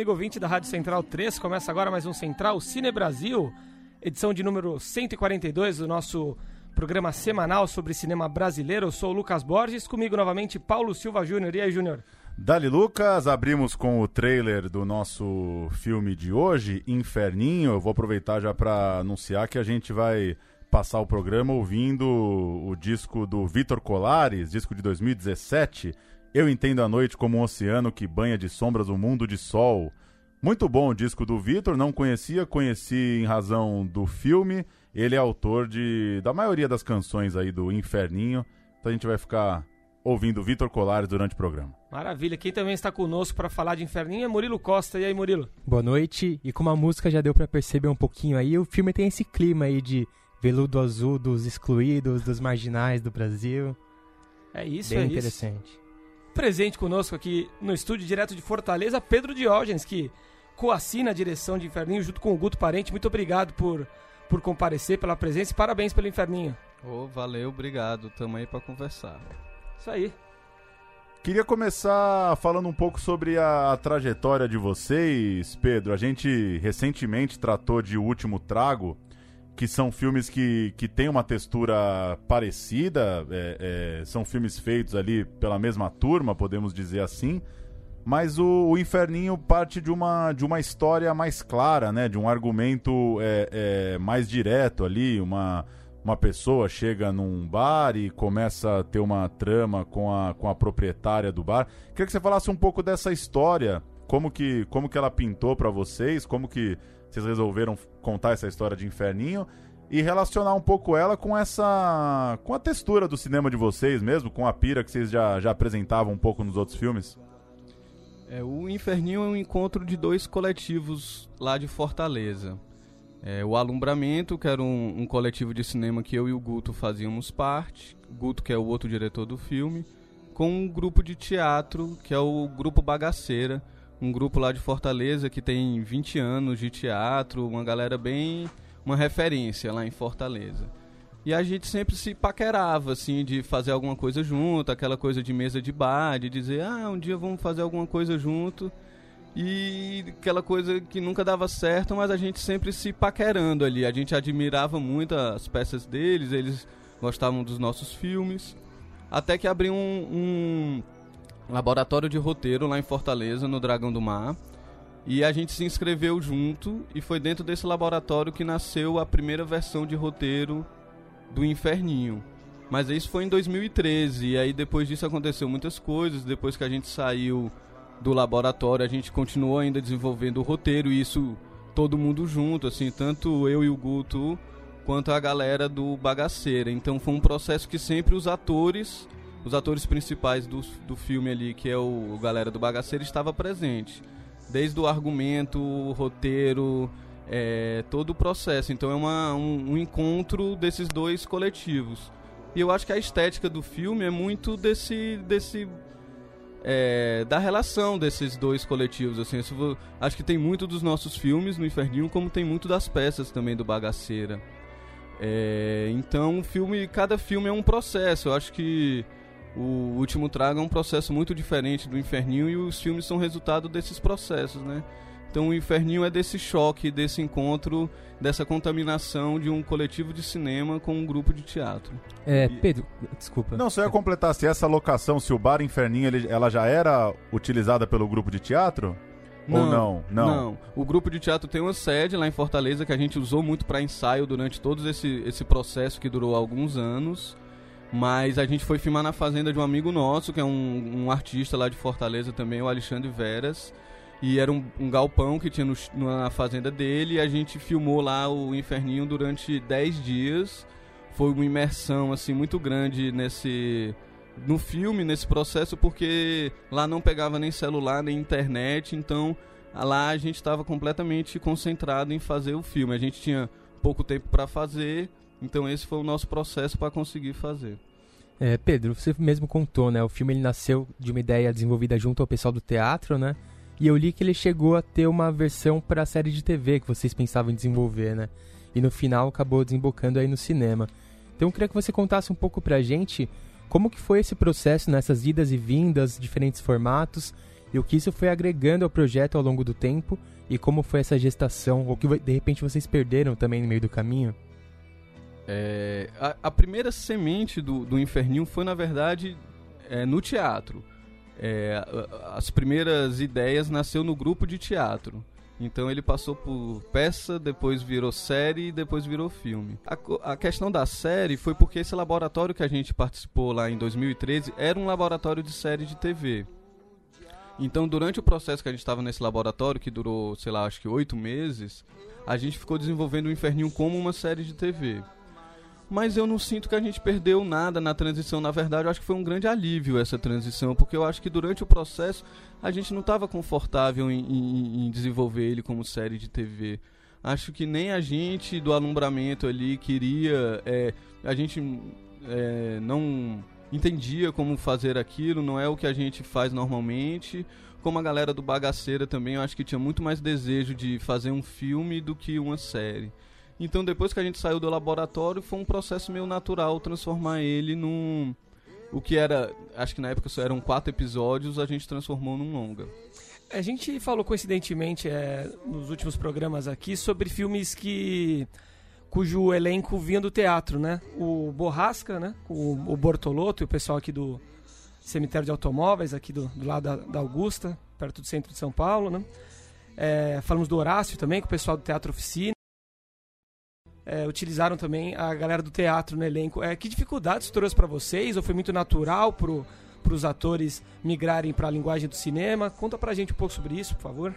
Amigo ouvinte da Rádio Central 3. Começa agora mais um Central Cine Brasil, edição de número 142 do nosso programa semanal sobre cinema brasileiro. Eu sou o Lucas Borges, comigo novamente Paulo Silva Júnior. E aí, Júnior? Dali Lucas, abrimos com o trailer do nosso filme de hoje, Inferninho. Eu vou aproveitar já para anunciar que a gente vai passar o programa ouvindo o disco do Vitor Colares, disco de 2017. Eu entendo a noite como um oceano que banha de sombras um mundo de sol. Muito bom o disco do Vitor, não conhecia, conheci em razão do filme. Ele é autor de da maioria das canções aí do Inferninho. Então a gente vai ficar ouvindo Vitor Colares durante o programa. Maravilha. Quem também está conosco para falar de Inferninho é Murilo Costa. E aí, Murilo? Boa noite. E como a música já deu pra perceber um pouquinho aí, o filme tem esse clima aí de veludo azul dos excluídos, dos marginais do Brasil. É isso, Bem é isso. Presente conosco aqui no estúdio direto de Fortaleza, Pedro Diógenes, que coassina a direção de Inferninho junto com o Guto Parente. Muito obrigado por, por comparecer, pela presença e parabéns pelo Inferninho. Ô, valeu, obrigado. Tamo aí pra conversar. Isso aí. Queria começar falando um pouco sobre a, a trajetória de vocês, Pedro. A gente recentemente tratou de O Último Trago, que são filmes que, que têm uma textura parecida, é, é, são filmes feitos ali pela mesma turma, podemos dizer assim. Mas o, o Inferninho parte de uma, de uma história mais clara, né? De um argumento é, é, mais direto ali, uma, uma pessoa chega num bar e começa a ter uma trama com a, com a proprietária do bar. Queria que você falasse um pouco dessa história, como que, como que ela pintou pra vocês, como que vocês resolveram contar essa história de Inferninho e relacionar um pouco ela com essa com a textura do cinema de vocês mesmo, com a pira que vocês já, já apresentavam um pouco nos outros filmes. É, o Inferninho é um encontro de dois coletivos lá de Fortaleza. É, o Alumbramento, que era um, um coletivo de cinema que eu e o Guto fazíamos parte, Guto, que é o outro diretor do filme, com um grupo de teatro, que é o Grupo Bagaceira, um grupo lá de Fortaleza que tem 20 anos de teatro, uma galera bem. uma referência lá em Fortaleza. E a gente sempre se paquerava, assim, de fazer alguma coisa junto, aquela coisa de mesa de bar, de dizer, ah, um dia vamos fazer alguma coisa junto. E aquela coisa que nunca dava certo, mas a gente sempre se paquerando ali. A gente admirava muito as peças deles, eles gostavam dos nossos filmes. Até que abriu um, um laboratório de roteiro lá em Fortaleza, no Dragão do Mar. E a gente se inscreveu junto, e foi dentro desse laboratório que nasceu a primeira versão de roteiro do Inferninho. Mas isso foi em 2013, e aí depois disso aconteceu muitas coisas. Depois que a gente saiu do laboratório, a gente continuou ainda desenvolvendo o roteiro, e isso todo mundo junto, assim, tanto eu e o Guto quanto a galera do Bagaceira. Então foi um processo que sempre os atores, os atores principais do, do filme ali, que é o, o galera do Bagaceira, estava presente. Desde o argumento, o roteiro, é, todo o processo. Então é uma, um, um encontro desses dois coletivos. E eu acho que a estética do filme é muito desse, desse é, da relação desses dois coletivos. Assim, vo- acho que tem muito dos nossos filmes no Inferninho, como tem muito das peças também do Bagaceira. É, então, o filme, cada filme é um processo. Eu acho que o Último Trago é um processo muito diferente do Inferninho e os filmes são resultado desses processos, né? Então o Inferninho é desse choque, desse encontro, dessa contaminação de um coletivo de cinema com um grupo de teatro. É, Pedro, desculpa. Não, só ia completar se essa locação, se o Bar Inferninho, ele- ela já era utilizada pelo grupo de teatro? Ou não? Não. Não. O grupo de teatro tem uma sede lá em Fortaleza que a gente usou muito para ensaio durante todo esse, esse processo que durou alguns anos. Mas a gente foi filmar na fazenda de um amigo nosso, que é um, um artista lá de Fortaleza também, o Alexandre Veras. E era um, um galpão que tinha no, na fazenda dele. E a gente filmou lá o Inferninho durante 10 dias. Foi uma imersão assim muito grande nesse no filme, nesse processo, porque lá não pegava nem celular, nem internet, então lá a gente estava completamente concentrado em fazer o filme. A gente tinha pouco tempo para fazer, então esse foi o nosso processo para conseguir fazer. É, Pedro, você mesmo contou, né? O filme ele nasceu de uma ideia desenvolvida junto ao pessoal do teatro, né? E eu li que ele chegou a ter uma versão para a série de TV que vocês pensavam em desenvolver, né? E no final acabou desembocando aí no cinema. Então eu queria que você contasse um pouco pra gente como que foi esse processo nessas idas e vindas, diferentes formatos, e o que isso foi agregando ao projeto ao longo do tempo, e como foi essa gestação, ou que de repente vocês perderam também no meio do caminho? É, a, a primeira semente do, do Inferninho foi, na verdade, é, no teatro. É, as primeiras ideias nasceu no grupo de teatro. Então ele passou por peça, depois virou série e depois virou filme. A, a questão da série foi porque esse laboratório que a gente participou lá em 2013 era um laboratório de série de TV. Então, durante o processo que a gente estava nesse laboratório, que durou, sei lá, acho que oito meses, a gente ficou desenvolvendo o Inferninho como uma série de TV. Mas eu não sinto que a gente perdeu nada na transição. Na verdade, eu acho que foi um grande alívio essa transição, porque eu acho que durante o processo a gente não estava confortável em, em- em desenvolver ele como série de TV. Acho que nem a gente do alumbramento ali queria. é, a gente é, não entendia como fazer aquilo, não é o que a gente faz normalmente. Como a galera do Bagaceira também, eu acho que tinha muito mais desejo de fazer um filme do que uma série. Então, depois que a gente saiu do laboratório, foi um processo meio natural transformar ele num. O que era. Acho que na época só eram quatro episódios, a gente transformou num longa. A gente falou coincidentemente é, nos últimos programas aqui sobre filmes que cujo elenco vinha do teatro, né? O Borrasca, né? O, o Bortolotto e o pessoal aqui do cemitério de automóveis aqui do, do lado da, da Augusta, perto do centro de São Paulo, né? É, falamos do Horácio também com o pessoal do Teatro Oficina. É, utilizaram também a galera do teatro no elenco. É, que dificuldades trouxe para vocês? Ou foi muito natural pro para os atores migrarem para a linguagem do cinema? Conta pra gente um pouco sobre isso, por favor.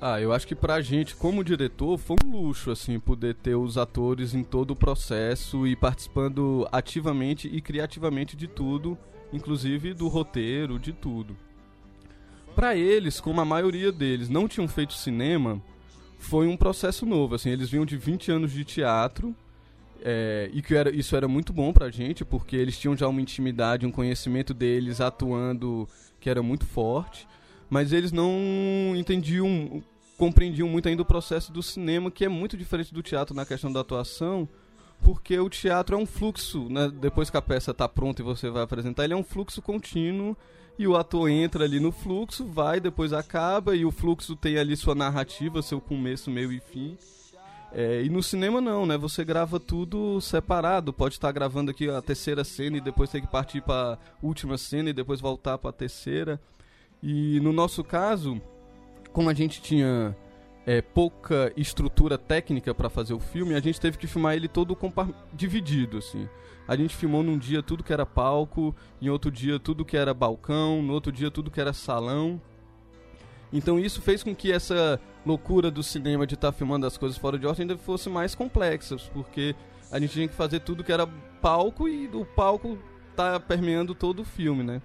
Ah, eu acho que pra gente, como diretor, foi um luxo, assim, poder ter os atores em todo o processo e participando ativamente e criativamente de tudo, inclusive do roteiro, de tudo. Pra eles, como a maioria deles não tinham feito cinema, foi um processo novo, assim, eles vinham de 20 anos de teatro, é, e que era, isso era muito bom pra gente, porque eles tinham já uma intimidade, um conhecimento deles atuando que era muito forte, mas eles não entendiam, compreendiam muito ainda o processo do cinema, que é muito diferente do teatro na questão da atuação, porque o teatro é um fluxo, né? depois que a peça está pronta e você vai apresentar, ele é um fluxo contínuo e o ator entra ali no fluxo, vai, depois acaba e o fluxo tem ali sua narrativa, seu começo, meio e fim. É, e no cinema não, né? Você grava tudo separado. Pode estar gravando aqui a terceira cena e depois ter que partir para última cena e depois voltar para a terceira. E no nosso caso, como a gente tinha é, pouca estrutura técnica para fazer o filme, a gente teve que filmar ele todo dividido, assim. A gente filmou num dia tudo que era palco, em outro dia tudo que era balcão, no outro dia tudo que era salão. Então isso fez com que essa loucura do cinema de estar filmando as coisas fora de ordem ainda fosse mais complexa, porque a gente tinha que fazer tudo que era palco e do palco tá permeando todo o filme, né?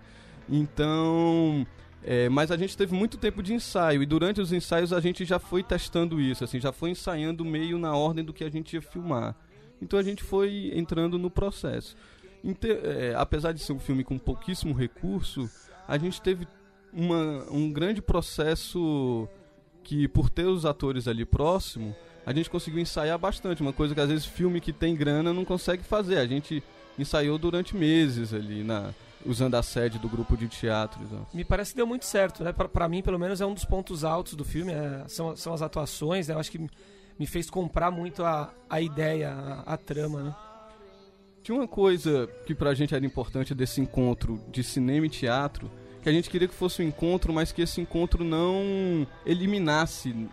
Então, é, mas a gente teve muito tempo de ensaio e durante os ensaios a gente já foi testando isso, assim, já foi ensaiando meio na ordem do que a gente ia filmar. Então a gente foi entrando no processo. É, apesar de ser um filme com pouquíssimo recurso, a gente teve uma, um grande processo que, por ter os atores ali próximo, a gente conseguiu ensaiar bastante. Uma coisa que às vezes filme que tem grana não consegue fazer. A gente ensaiou durante meses ali. Na, usando a sede do grupo de teatro. Exato. Me parece que deu muito certo, né? Pra mim, pelo menos, é um dos pontos altos do filme, é, são, são as atuações, né? Eu acho que me fez comprar muito a, a ideia, a, a trama, né? Tinha uma coisa que pra gente era importante desse encontro de cinema e teatro, que a gente queria que fosse um encontro, mas que esse encontro não eliminasse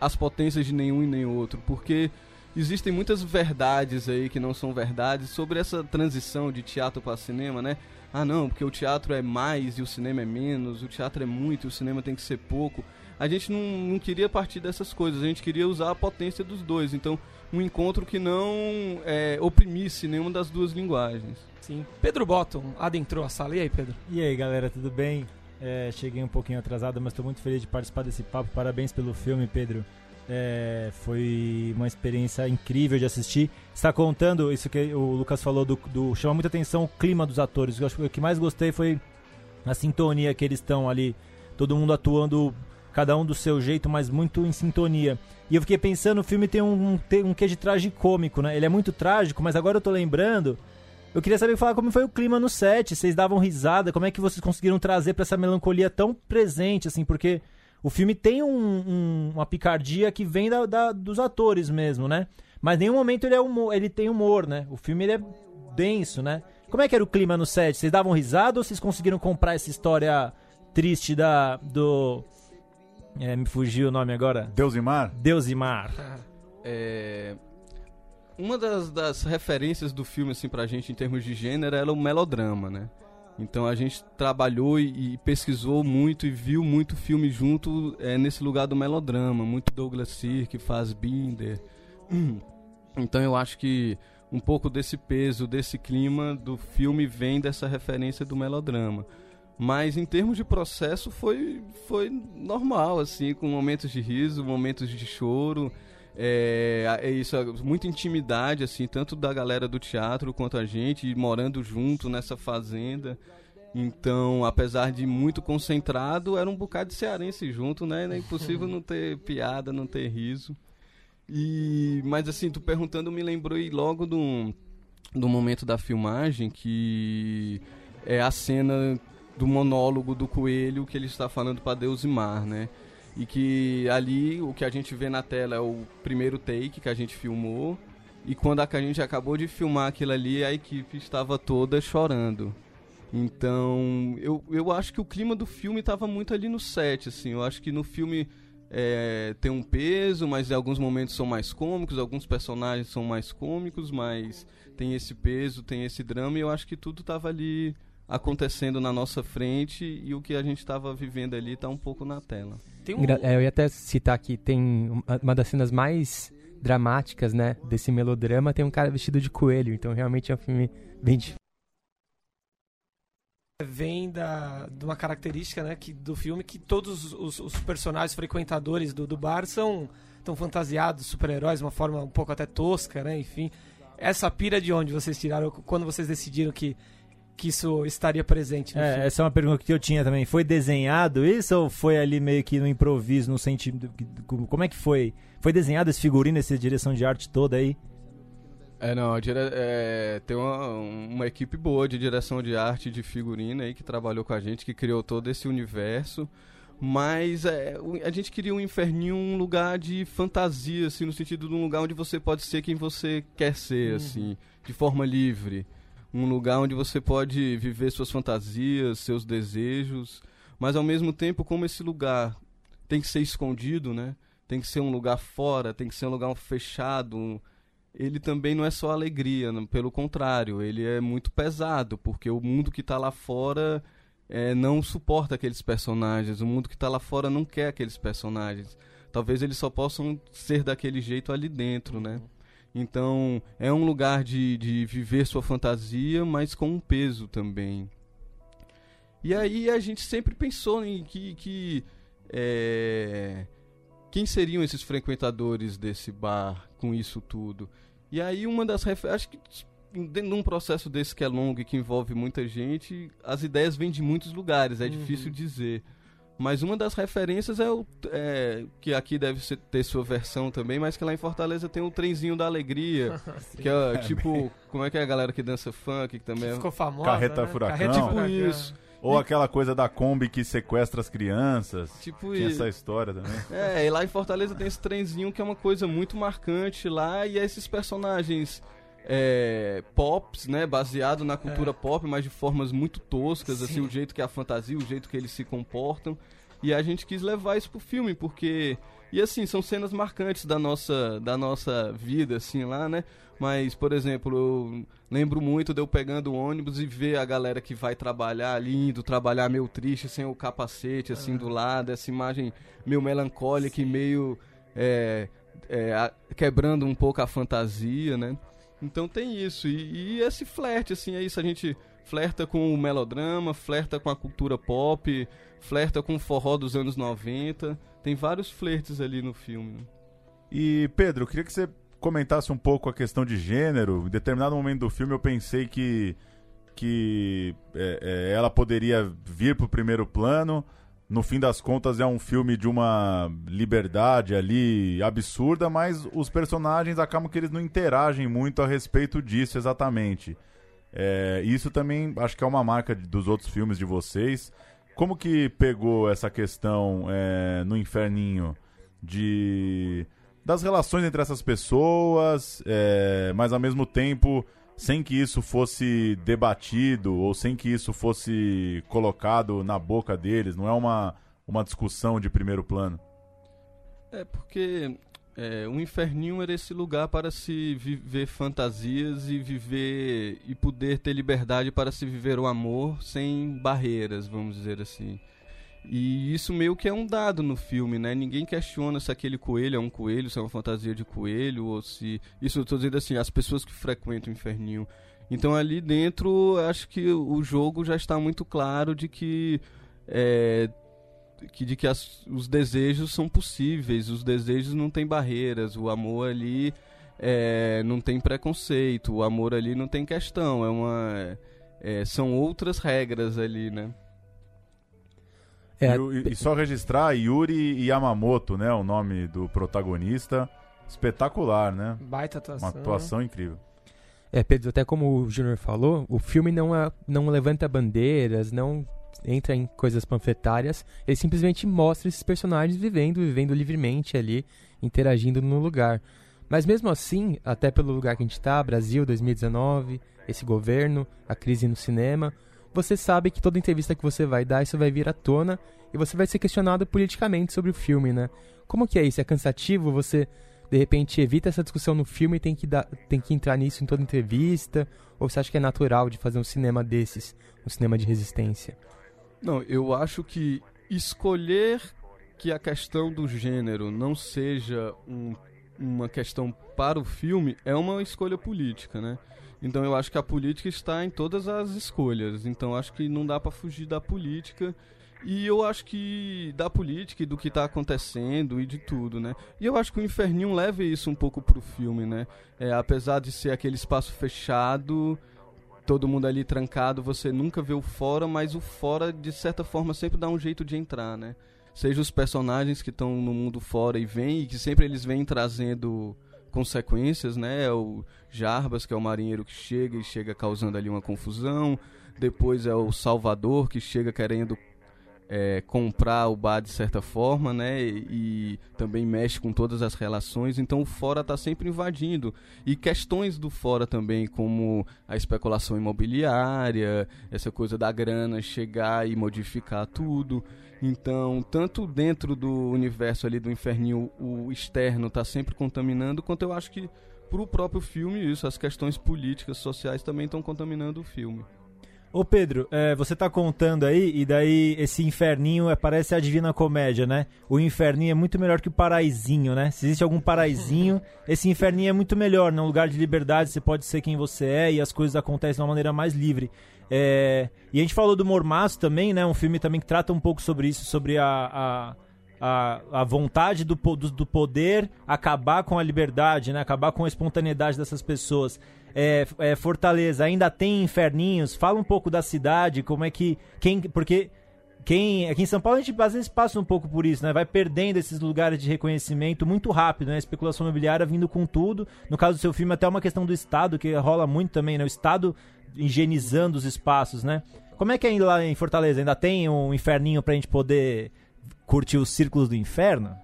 as potências de nenhum e nem outro, porque existem muitas verdades aí que não são verdades sobre essa transição de teatro para cinema, né? Ah, não, porque o teatro é mais e o cinema é menos, o teatro é muito e o cinema tem que ser pouco. A gente não, não queria partir dessas coisas, a gente queria usar a potência dos dois. Então, um encontro que não é, oprimisse nenhuma das duas linguagens. Sim. Pedro Botton adentrou a sala. E aí, Pedro? E aí, galera, tudo bem? É, cheguei um pouquinho atrasado, mas estou muito feliz de participar desse papo. Parabéns pelo filme, Pedro. É, foi uma experiência incrível de assistir. Está contando isso que o Lucas falou do, do chama muita atenção o clima dos atores. Eu acho que o que mais gostei foi a sintonia que eles estão ali, todo mundo atuando cada um do seu jeito, mas muito em sintonia. E eu fiquei pensando, o filme tem um, tem um quê de tragicômico, né? Ele é muito trágico, mas agora eu tô lembrando. Eu queria saber falar como foi o clima no set, vocês davam risada, como é que vocês conseguiram trazer para essa melancolia tão presente, assim, porque o filme tem um, um, uma picardia que vem da, da, dos atores mesmo, né? Mas em nenhum momento ele, é humor, ele tem humor, né? O filme ele é denso, né? Como é que era o clima no set? Vocês davam risada ou vocês conseguiram comprar essa história triste da do é, me fugiu o nome agora? Deus e Mar? Deus e Mar. É, uma das, das referências do filme assim pra gente em termos de gênero era o melodrama, né? Então a gente trabalhou e, e, pesquisou muito e viu muito filme junto é, nesse lugar do melodrama, muito Douglas Sirk, faz Binder. Então eu acho que um pouco desse peso, desse clima do filme vem dessa referência do melodrama. Mas em termos de processo foi, foi normal, assim, com momentos de riso, momentos de choro. É, é isso, muita intimidade, assim, tanto da galera do teatro quanto a gente, morando junto nessa fazenda. Então, apesar de muito concentrado, era um bocado de cearense junto, né? É impossível não ter piada, não ter riso. E, mas assim, tu perguntando me lembrou logo do, do momento da filmagem que é a cena do monólogo do coelho que ele está falando para Deus e Mar, né? E que ali o que a gente vê na tela é o primeiro take que a gente filmou. E quando a gente acabou de filmar aquilo ali, a equipe estava toda chorando. Então, eu, eu acho que o clima do filme estava muito ali no set, assim. Eu acho que no filme é, tem um peso, mas em alguns momentos são mais cômicos, alguns personagens são mais cômicos, mas tem esse peso, tem esse drama, e eu acho que tudo estava ali acontecendo na nossa frente e o que a gente estava vivendo ali está um pouco na tela. Um... É, eu ia até citar que tem uma das cenas mais dramáticas, né, desse melodrama, tem um cara vestido de coelho, então realmente é um filme bem difícil. Vem da, de uma característica né, que, do filme que todos os, os personagens frequentadores do, do bar são tão fantasiados, super-heróis, de uma forma um pouco até tosca, né? Enfim, essa pira de onde vocês tiraram quando vocês decidiram que que isso estaria presente. é, filme. essa é uma pergunta que eu tinha também. Foi desenhado isso ou foi ali meio que no improviso, no sentido. Como é que foi? Foi desenhado esse figurino, essa direção de arte toda aí? É, não, dire... é, tem uma, uma equipe boa de direção de arte de figurino aí que trabalhou com a gente, que criou todo esse universo. Mas é, a gente queria um inferninho um lugar de fantasia, assim, no sentido de um lugar onde você pode ser quem você quer ser, uhum. assim, de forma livre um lugar onde você pode viver suas fantasias, seus desejos, mas ao mesmo tempo como esse lugar tem que ser escondido, né? Tem que ser um lugar fora, tem que ser um lugar fechado. Ele também não é só alegria, pelo contrário, ele é muito pesado, porque o mundo que está lá fora é, não suporta aqueles personagens, o mundo que está lá fora não quer aqueles personagens. Talvez eles só possam ser daquele jeito ali dentro, né? Então, é um lugar de, de viver sua fantasia, mas com um peso também. E aí a gente sempre pensou em que, que é, quem seriam esses frequentadores desse bar com isso tudo. E aí uma das acho que dentro de um processo desse que é longo e que envolve muita gente, as ideias vêm de muitos lugares, é uhum. difícil dizer. Mas uma das referências é o. É, que aqui deve ter sua versão também, mas que lá em Fortaleza tem o trenzinho da alegria. que é, tipo. Como é que é a galera que dança funk, que também é. Ficou famosa. Carreta né? Furacão. Carreta Tipo Furacão. isso. Ou aquela coisa da Kombi que sequestra as crianças. Tipo Tinha isso. essa história também. É, e lá em Fortaleza tem esse trenzinho que é uma coisa muito marcante lá, e é esses personagens é, pops, né, baseado na cultura É. pop, mas de formas muito toscas, assim, Sim. o jeito que é a fantasia, o jeito que eles se comportam. E a gente quis levar isso pro filme, porque e assim, são cenas marcantes da nossa da nossa vida assim lá, né? Mas, por exemplo, eu lembro muito de eu pegando o ônibus e ver a galera que vai trabalhar ali, indo trabalhar meio triste, sem o capacete, assim, do lado, essa imagem meio melancólica e meio é, é, quebrando um pouco a fantasia, né? Então tem isso. E, e esse flerte, assim, é isso. A gente flerta com o melodrama, flerta com a cultura pop, flerta com o forró dos anos 90. Tem vários flertes ali no filme. né? E, Pedro, queria que você comentasse um pouco a questão de gênero. Em determinado momento do filme eu pensei que, que é, é, ela poderia vir pro primeiro plano. No fim das contas é um filme de uma liberdade ali absurda, mas os personagens acabam que eles não interagem muito a respeito disso exatamente. É, isso também acho que é uma marca dos outros filmes de vocês. Como que pegou essa questão é, no Inferninho de das relações entre essas pessoas, é, mas ao mesmo tempo sem que isso fosse debatido ou sem que isso fosse colocado na boca deles? Não é uma, uma discussão de primeiro plano? É porque é, o inferninho era esse lugar para se viver fantasias e viver e poder ter liberdade para se viver o amor sem barreiras, vamos dizer assim. E isso meio que é um dado no filme, né? Ninguém questiona se aquele coelho é um coelho, se é uma fantasia de coelho, ou se. Isso eu tô dizendo assim, as pessoas que frequentam o inferninho. Então ali dentro, acho que o jogo já está muito claro de que. É, que de que as- os desejos são possíveis, os desejos não têm barreiras, o amor ali é, não tem preconceito, o amor ali não tem questão, é uma. é, são outras regras ali, né? É, E, o- e- e só registrar Yuri Yamamoto, né? O nome do protagonista. Espetacular, né? Baita atuação. Uma atuação incrível. É, Pedro, até como o Júnior falou, o filme não, é- não levanta bandeiras, não entra em coisas panfletárias, ele simplesmente mostra esses personagens vivendo, vivendo livremente ali, interagindo no lugar. Mas mesmo assim, até pelo lugar que a gente está, Brasil 2019, esse governo, a crise no cinema, você sabe que toda entrevista que você vai dar, isso vai vir à tona e você vai ser questionado politicamente sobre o filme, né? Como que é isso? É cansativo? Você de repente evita essa discussão no filme e tem que, dar, tem que entrar nisso em toda entrevista? Ou você acha que é natural de fazer um cinema desses, um cinema de resistência? Não, eu acho que escolher que a questão do gênero não seja um- uma questão para o filme é uma escolha política, né? Então eu acho que a política está em todas as escolhas. Então acho que não dá para fugir da política. E eu acho que da política e do que tá acontecendo e de tudo, né? E eu acho que o Inferninho leva isso um pouco pro filme, né? É, apesar de ser aquele espaço fechado, todo mundo ali trancado, você nunca vê o fora, mas o fora, de certa forma, sempre dá um jeito de entrar, né? Seja os personagens que estão no mundo fora e vêm, e que sempre eles vêm trazendo consequências, né? É o Jarbas, que é o marinheiro que chega e chega causando ali uma confusão. Depois é o Salvador, que chega querendo é, comprar o bar de certa forma, né? E, e também mexe com todas as relações. Então o fora está sempre invadindo. E questões do fora também, como a especulação imobiliária, essa coisa da grana chegar e modificar tudo. Então, tanto dentro do universo ali do inferninho, o externo está sempre contaminando, quanto eu acho que pro próprio filme isso, as questões políticas, sociais também estão contaminando o filme. Ô Pedro, é, você tá contando aí, e daí esse inferninho é, parece a Divina Comédia, né? O inferninho é muito melhor que o paraisinho, né? Se existe algum paraisinho, esse inferninho é muito melhor, né? Um lugar de liberdade, você pode ser quem você é e as coisas acontecem de uma maneira mais livre. É, e a gente falou do Mormaço também, né? Um filme também que trata um pouco sobre isso, sobre a, a, a, a vontade do, do, do poder acabar com a liberdade, né? Acabar com a espontaneidade dessas pessoas. É, é, Fortaleza ainda tem inferninhos? Fala um pouco da cidade, como é que. Quem, porque quem aqui em São Paulo a gente às vezes passa um pouco por isso, né? Vai perdendo esses lugares de reconhecimento muito rápido, né? A especulação imobiliária vindo com tudo. No caso do seu filme, até uma questão do Estado, que rola muito também, né? O Estado higienizando os espaços, né? Como é que é lá em Fortaleza? Ainda tem um inferninho pra gente poder curtir os círculos do inferno?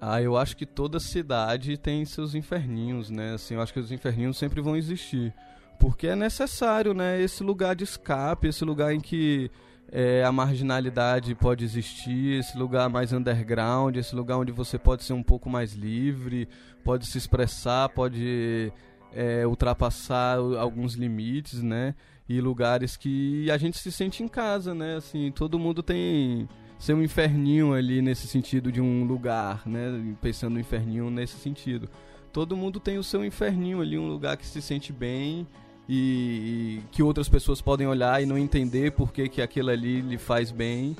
Ah, eu acho que toda cidade tem seus inferninhos, né? Assim, eu acho que os inferninhos sempre vão existir. Porque é necessário, né? Esse lugar de escape, esse lugar em que é, a marginalidade pode existir, esse lugar mais underground, esse lugar onde você pode ser um pouco mais livre, pode se expressar, pode é, ultrapassar alguns limites, né? E lugares que a gente se sente em casa, né? Assim, todo mundo tem seu inferninho ali nesse sentido de um lugar, né? Pensando no inferninho nesse sentido. Todo mundo tem o seu inferninho ali, um lugar que se sente bem e, e, que outras pessoas podem olhar e não entender por que, que aquilo ali lhe faz bem.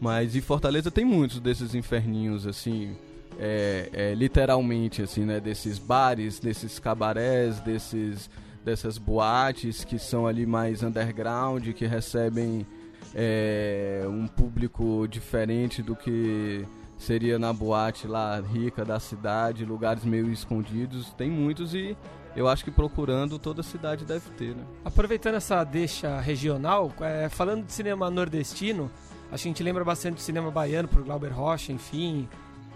Mas em Fortaleza tem muitos desses inferninhos, assim, é, é, literalmente, assim, né? Desses bares, desses cabarés, desses, dessas boates que são ali mais underground, que recebem é, um público diferente do que seria na boate lá rica da cidade, lugares meio escondidos. Tem muitos e eu acho que procurando toda cidade deve ter, né? Aproveitando essa deixa regional, é, falando de cinema nordestino, a gente lembra bastante do cinema baiano por Glauber Rocha, enfim,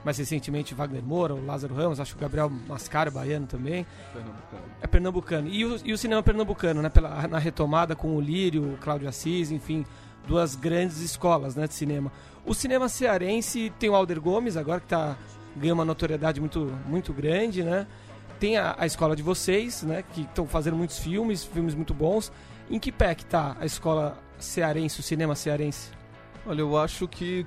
mais recentemente Wagner Moura, o Lázaro Ramos, acho que o Gabriel Mascaro baiano também. Pernambucano. É pernambucano. E o, e o cinema pernambucano, né? Pela, na retomada com o Lírio, o Cláudio Assis, enfim, duas grandes escolas né, de cinema. O cinema cearense tem o Alder Gomes agora, que tá, ganha uma notoriedade muito, muito grande, né? tem a, a escola de vocês, né? Que estão fazendo muitos filmes, filmes muito bons. Em que pé que tá a escola cearense, o cinema cearense? Olha, eu acho que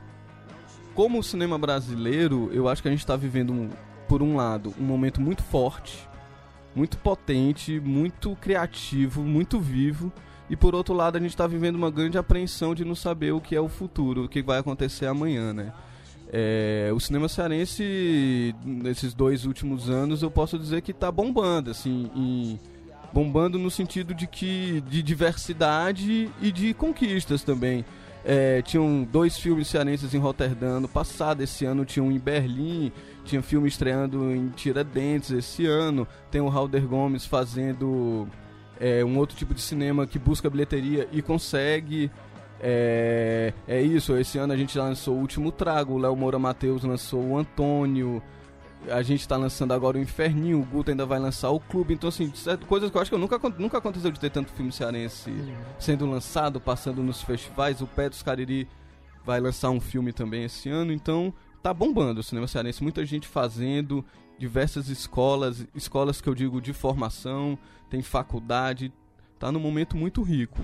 como o cinema brasileiro, eu acho que a gente está vivendo, um, por um lado, um momento muito forte, muito potente, muito criativo, muito vivo. E por outro lado, a gente está vivendo uma grande apreensão de não saber o que é o futuro, o que vai acontecer amanhã, né? É, o cinema cearense, nesses dois últimos anos, eu posso dizer que está bombando, assim, bombando no sentido de que de diversidade e de conquistas também. É, tinham dois filmes cearenses em Roterdã no passado, esse ano tinha um em Berlim, tinha filme estreando em Tiradentes esse ano, tem o Halder Gomes fazendo é, um outro tipo de cinema que busca bilheteria e consegue. É, é isso, esse ano a gente lançou o Último Trago, o Léo Moura Matheus lançou o Antônio, a gente está lançando agora o Inferninho, o Guto ainda vai lançar o Clube, então assim, coisas que eu acho que eu nunca, nunca aconteceu de ter tanto filme cearense sendo lançado, passando nos festivais, o Pé dos Cariri vai lançar um filme também esse ano, então tá bombando o cinema cearense, muita gente fazendo, diversas escolas, escolas que eu digo de formação, tem faculdade, tá num momento muito rico.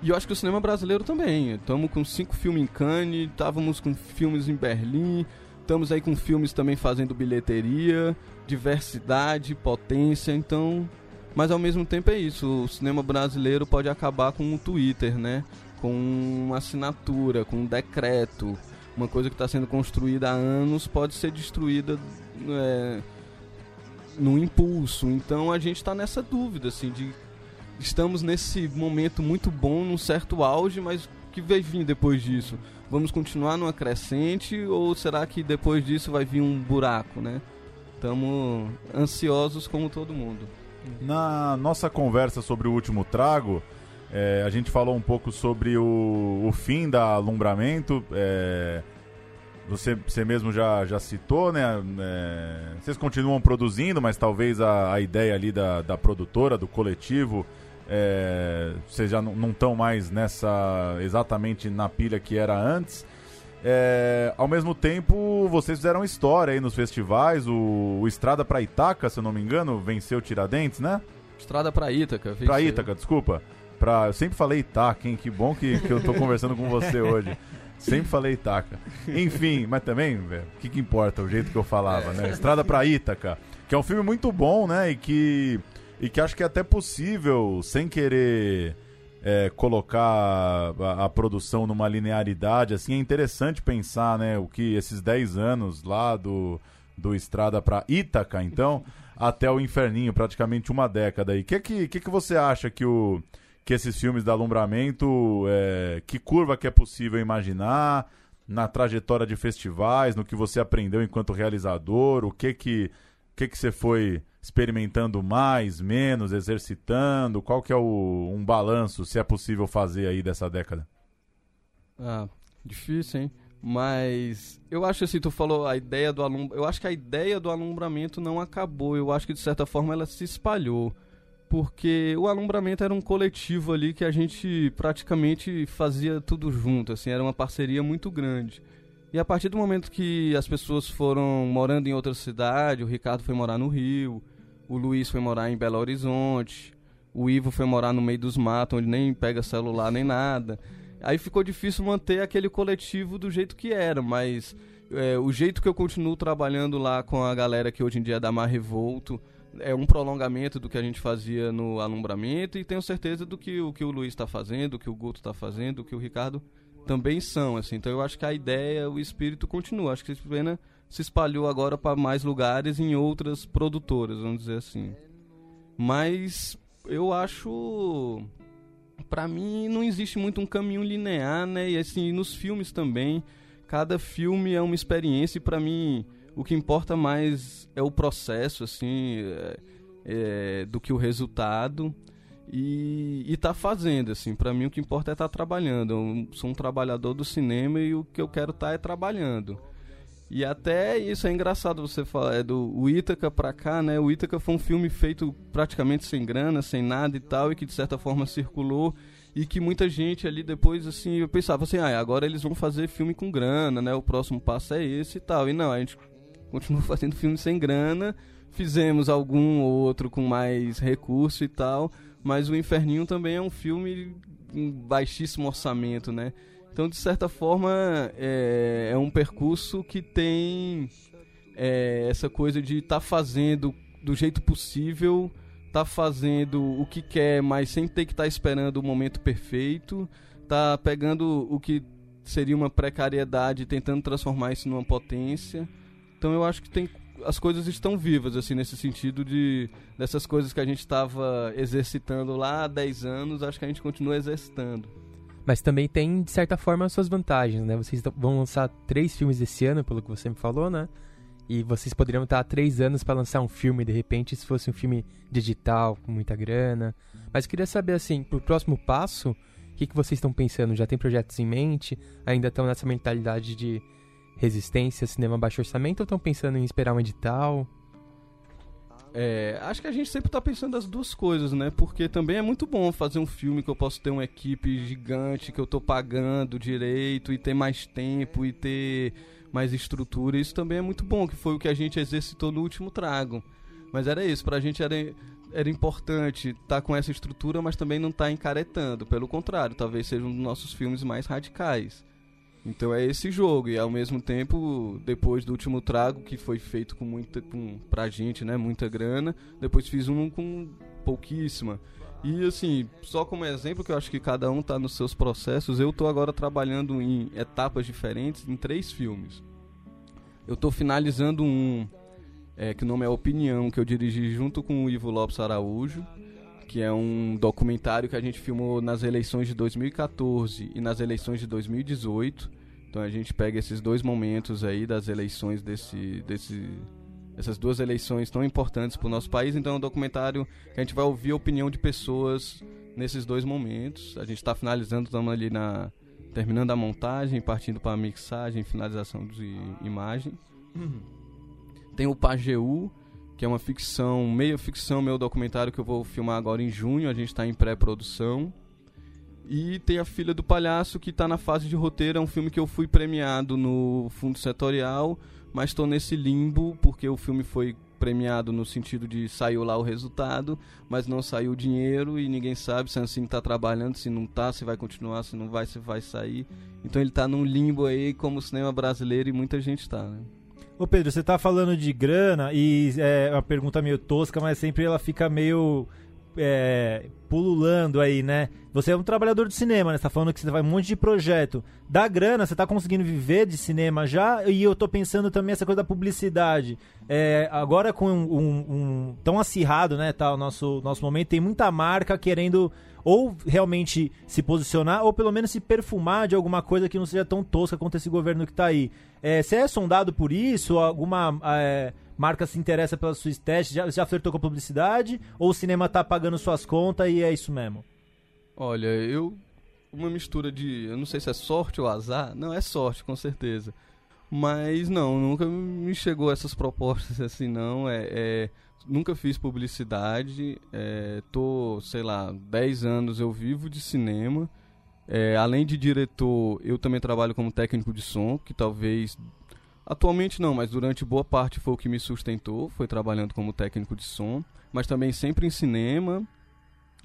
E eu acho que o cinema brasileiro também. Estamos com cinco filmes em Cannes, estávamos com filmes em Berlim, estamos aí com filmes também fazendo bilheteria, diversidade, potência, então. Mas ao mesmo tempo é isso, o cinema brasileiro pode acabar com o Twitter, né? Com uma assinatura, com um decreto. Uma coisa que está sendo construída há anos pode ser destruída é, no impulso. Então a gente está nessa dúvida, assim, de estamos nesse momento muito bom, num certo auge, mas que vai vir depois disso? Vamos continuar numa crescente ou será que depois disso vai vir um buraco, né? Estamos ansiosos como todo mundo. Na nossa conversa sobre o último trago, é, a gente falou um pouco sobre o, o fim da alumbramento. É, você, você mesmo já, já citou, né? É, vocês continuam produzindo, mas talvez a, a ideia ali da, da produtora, do coletivo, é, vocês já não estão mais nessa exatamente na pilha que era antes. É, ao mesmo tempo, vocês fizeram história aí nos festivais. O, o Estrada para Itaca, se eu não me engano, venceu Tiradentes, né? Estrada para Ítaca, venceu. Para Ítaca, desculpa. Pra, eu sempre falei Itaca, hein? Que bom que, que eu tô conversando com você hoje. Sempre falei Itaca. Enfim, mas também, velho, o que, que importa? O jeito que eu falava, né? Estrada para Ítaca, que é um filme muito bom, né? E que e que acho que é até possível, sem querer é, colocar a, a, produção numa linearidade, assim, é interessante pensar, né, o que esses 10 anos lá do, do Estrada para Ítaca, então, até o Inferninho, praticamente uma década aí. O que, que, que, que você acha que o que esses filmes da alumbramento, é, que curva que é possível imaginar na trajetória de festivais, no que você aprendeu enquanto realizador, o que que, que, que você foi experimentando mais, menos, exercitando, qual que é o, um balanço, se é possível fazer aí dessa década? Ah, difícil, hein? Mas eu acho assim, tu falou a ideia do alum, eu acho que a ideia do alumbramento não acabou, eu acho que de certa forma ela se espalhou. Porque o alumbramento era um coletivo ali que a gente praticamente fazia tudo junto, assim, era uma parceria muito grande. E a partir do momento que as pessoas foram morando em outra cidade, o Ricardo foi morar no Rio, o Luiz foi morar em Belo Horizonte, o Ivo foi morar no meio dos matos, onde nem pega celular nem nada. Aí ficou difícil manter aquele coletivo do jeito que era, mas é, o jeito que eu continuo trabalhando lá com a galera que hoje em dia é da Mar Revolto é um prolongamento do que a gente fazia no alumbramento e tenho certeza do que o que o Luiz está fazendo, o que o Guto está fazendo, o que o Ricardo também são, assim. Então eu acho que a ideia, o espírito continua. Acho que a pena se espalhou agora para mais lugares em outras produtoras, vamos dizer assim. Mas eu acho para mim não existe muito um caminho linear, né? E assim, nos filmes também, cada filme é uma experiência e para mim o que importa mais é o processo, assim, é, é, do que o resultado. E, e tá fazendo, assim, para mim o que importa é estar tá trabalhando. Eu sou um trabalhador do cinema e o que eu quero estar tá é trabalhando. E até isso é engraçado você falar, é do Ítaca pra cá, né? O Ítaca foi um filme feito praticamente sem grana, sem nada e tal, e que de certa forma circulou e que muita gente ali depois, assim, eu pensava assim, ah, agora eles vão fazer filme com grana, né? O próximo passo é esse e tal. E não, a gente continua fazendo filme sem grana, fizemos algum outro com mais recurso e tal, mas o Inferninho também é um filme em baixíssimo orçamento, né? Então, de certa forma, é, é um percurso que tem é, essa coisa de estar tá fazendo do jeito possível, tá fazendo o que quer, mas sem ter que estar tá esperando o momento perfeito, tá pegando o que seria uma precariedade tentando transformar isso numa potência. Então eu acho que tem as coisas estão vivas assim nesse sentido de dessas coisas que a gente estava exercitando lá há 10 anos, acho que a gente continua exercitando. Mas também tem, de certa forma, as suas vantagens, né? Vocês vão lançar três filmes esse ano, pelo que você me falou, né? E vocês poderiam estar há três anos para lançar um filme, de repente, se fosse um filme digital, com muita grana. Mas queria saber, assim, pro próximo passo, o que, que vocês estão pensando? Já tem projetos em mente? Ainda estão nessa mentalidade de resistência, cinema baixo orçamento, ou estão pensando em esperar um edital? É, acho que a gente sempre tá pensando as duas coisas, né? Porque também é muito bom fazer um filme que eu posso ter uma equipe gigante, que eu tô pagando direito e ter mais tempo e ter mais estrutura. Isso também é muito bom, que foi o que a gente exercitou no último trago. Mas era isso, pra gente era, era importante estar tá com essa estrutura, mas também não estar tá encaretando. Pelo contrário, talvez seja um dos nossos filmes mais radicais. Então é esse jogo e ao mesmo tempo, depois do último trago que foi feito com muita com pra gente, né, muita grana, depois fiz um com pouquíssima. E assim, só como exemplo que eu acho que cada um tá nos seus processos, eu tô agora trabalhando em etapas diferentes em três filmes. Eu tô finalizando um é, que o nome é Opinião, que eu dirigi junto com o Ivo Lopes Araújo, que é um documentário que a gente filmou nas eleições de 2014 e nas eleições de 2018. Então a gente pega esses dois momentos aí das eleições desse, desse essas duas eleições tão importantes para o nosso país. Então é um documentário que a gente vai ouvir a opinião de pessoas nesses dois momentos. A gente está finalizando, estamos ali na terminando a montagem, partindo para a mixagem, finalização de imagem. Uhum. Tem o Pajeú, que é uma ficção, meio ficção, meu documentário que eu vou filmar agora em junho. A gente está em pré-produção. E tem a Filha do Palhaço, que está na fase de roteiro. É um filme que eu fui premiado no Fundo Setorial, mas estou nesse limbo, porque o filme foi premiado no sentido de saiu lá o resultado, mas não saiu o dinheiro e ninguém sabe se assim está trabalhando, se não está, se vai continuar, se não vai, se vai sair. Então ele está num limbo aí como o cinema brasileiro e muita gente está, né? Ô Pedro, você está falando de grana e é uma pergunta meio tosca, mas sempre ela fica meio é, pululando aí, né? Você é um trabalhador de cinema, né? Você tá falando que você vai um monte de projeto. Da grana, você tá conseguindo viver de cinema já? E eu tô pensando também essa coisa da publicidade. É, agora com um, um, um, tão acirrado, né, tá, o nosso, nosso momento, tem muita marca querendo ou realmente se posicionar, ou pelo menos se perfumar de alguma coisa que não seja tão tosca quanto esse governo que tá aí. É, você é sondado por isso? Alguma é, marca se interessa pelas suas testes? Já, já flertou com a publicidade? Ou o cinema tá pagando suas contas e é isso mesmo? Olha, eu. Uma mistura de. Eu não sei se é sorte ou azar. Não, é sorte, com certeza. Mas não, nunca me chegou essas propostas assim, não. É, é nunca fiz publicidade. É, tô, sei lá, 10 anos eu vivo de cinema. É, além de diretor, eu também trabalho como técnico de som, que talvez. Atualmente não, mas durante boa parte foi o que me sustentou, foi trabalhando como técnico de som, mas também sempre em cinema,